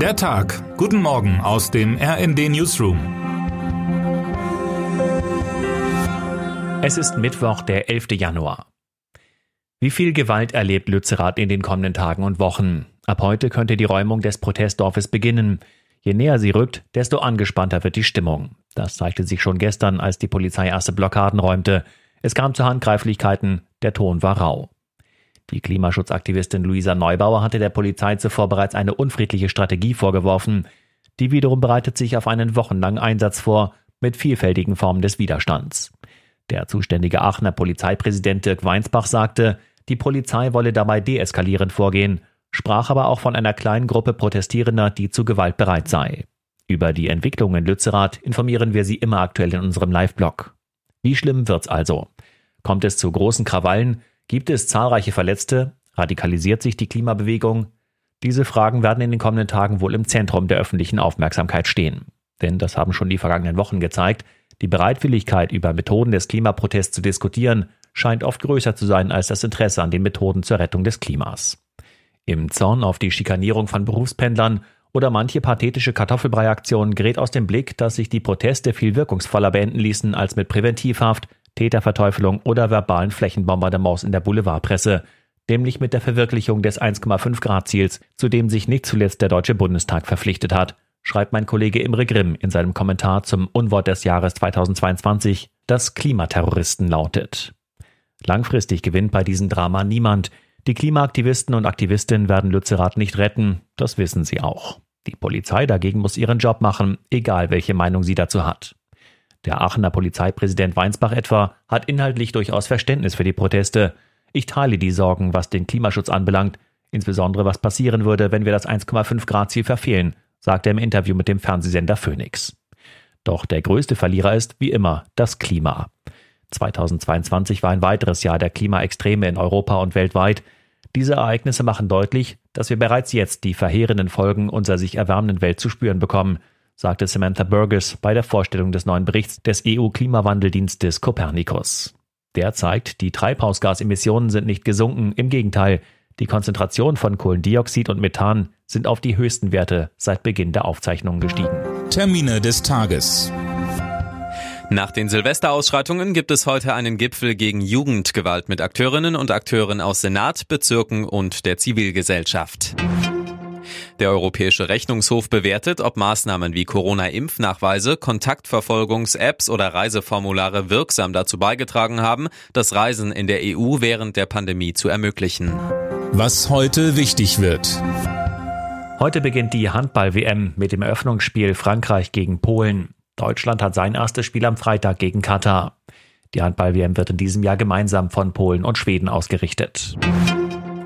Der Tag. Guten Morgen aus dem RND Newsroom. Es ist Mittwoch, der 11. Januar. Wie viel Gewalt erlebt Lützerath in den kommenden Tagen und Wochen? Ab heute könnte die Räumung des Protestdorfes beginnen. Je näher sie rückt, desto angespannter wird die Stimmung. Das zeigte sich schon gestern, als die Polizei erste Blockaden räumte. Es kam zu Handgreiflichkeiten, der Ton war rau. Die Klimaschutzaktivistin Luisa Neubauer hatte der Polizei zuvor bereits eine unfriedliche Strategie vorgeworfen. Die wiederum bereitet sich auf einen wochenlangen Einsatz vor, mit vielfältigen Formen des Widerstands. Der zuständige Aachener Polizeipräsident Dirk Weinsbach sagte, die Polizei wolle dabei deeskalierend vorgehen, sprach aber auch von einer kleinen Gruppe Protestierender, die zu Gewalt bereit sei. Über die Entwicklung in Lützerath informieren wir Sie immer aktuell in unserem Live-Blog. Wie schlimm wird's also? Kommt es zu großen Krawallen? Gibt es zahlreiche Verletzte? Radikalisiert sich die Klimabewegung? Diese Fragen werden in den kommenden Tagen wohl im Zentrum der öffentlichen Aufmerksamkeit stehen. Denn das haben schon die vergangenen Wochen gezeigt, die Bereitwilligkeit, über Methoden des Klimaprotests zu diskutieren, scheint oft größer zu sein als das Interesse an den Methoden zur Rettung des Klimas. Im Zorn auf die Schikanierung von Berufspendlern oder manche pathetische Kartoffelbreiaktion gerät aus dem Blick, dass sich die Proteste viel wirkungsvoller beenden ließen als mit Präventivhaft, Täterverteufelung oder verbalen Flächenbombardements in der Boulevardpresse, nämlich mit der Verwirklichung des 1,5 Grad Ziels, zu dem sich nicht zuletzt der Deutsche Bundestag verpflichtet hat, schreibt mein Kollege Imre Grimm in seinem Kommentar zum Unwort des Jahres 2022, das Klimaterroristen lautet. Langfristig gewinnt bei diesem Drama niemand. Die Klimaaktivisten und Aktivistinnen werden Lützerath nicht retten, das wissen sie auch. Die Polizei dagegen muss ihren Job machen, egal welche Meinung sie dazu hat. Der Aachener Polizeipräsident Weinsbach etwa hat inhaltlich durchaus Verständnis für die Proteste. Ich teile die Sorgen, was den Klimaschutz anbelangt, insbesondere was passieren würde, wenn wir das 1,5 Grad Ziel verfehlen, sagte er im Interview mit dem Fernsehsender Phoenix. Doch der größte Verlierer ist, wie immer, das Klima. 2022 war ein weiteres Jahr der Klimaextreme in Europa und weltweit. Diese Ereignisse machen deutlich, dass wir bereits jetzt die verheerenden Folgen unserer sich erwärmenden Welt zu spüren bekommen – sagte Samantha Burgess bei der Vorstellung des neuen Berichts des EU-Klimawandeldienstes Copernicus. Der zeigt, die Treibhausgasemissionen sind nicht gesunken, im Gegenteil, die Konzentration von Kohlendioxid und Methan sind auf die höchsten Werte seit Beginn der Aufzeichnungen gestiegen. Termine des Tages. Nach den Silvesterausschreitungen gibt es heute einen Gipfel gegen Jugendgewalt mit Akteurinnen und Akteuren aus Senat, Bezirken und der Zivilgesellschaft. Der Europäische Rechnungshof bewertet, ob Maßnahmen wie Corona-Impfnachweise, Kontaktverfolgungs-Apps oder Reiseformulare wirksam dazu beigetragen haben, das Reisen in der EU während der Pandemie zu ermöglichen. Was heute wichtig wird. Heute beginnt die Handball-WM mit dem Eröffnungsspiel Frankreich gegen Polen. Deutschland hat sein erstes Spiel am Freitag gegen Katar. Die Handball-WM wird in diesem Jahr gemeinsam von Polen und Schweden ausgerichtet.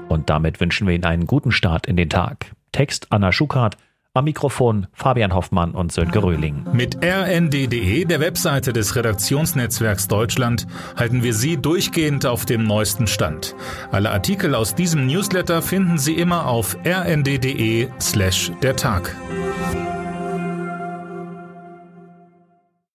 Und damit wünschen wir Ihnen einen guten Start in den Tag. Text Anna Schukart, am Mikrofon Fabian Hoffmann und Sönke Röhling. Mit rnd.de, der Webseite des Redaktionsnetzwerks Deutschland, halten wir Sie durchgehend auf dem neuesten Stand. Alle Artikel aus diesem Newsletter finden Sie immer auf rnd.de slash der Tag.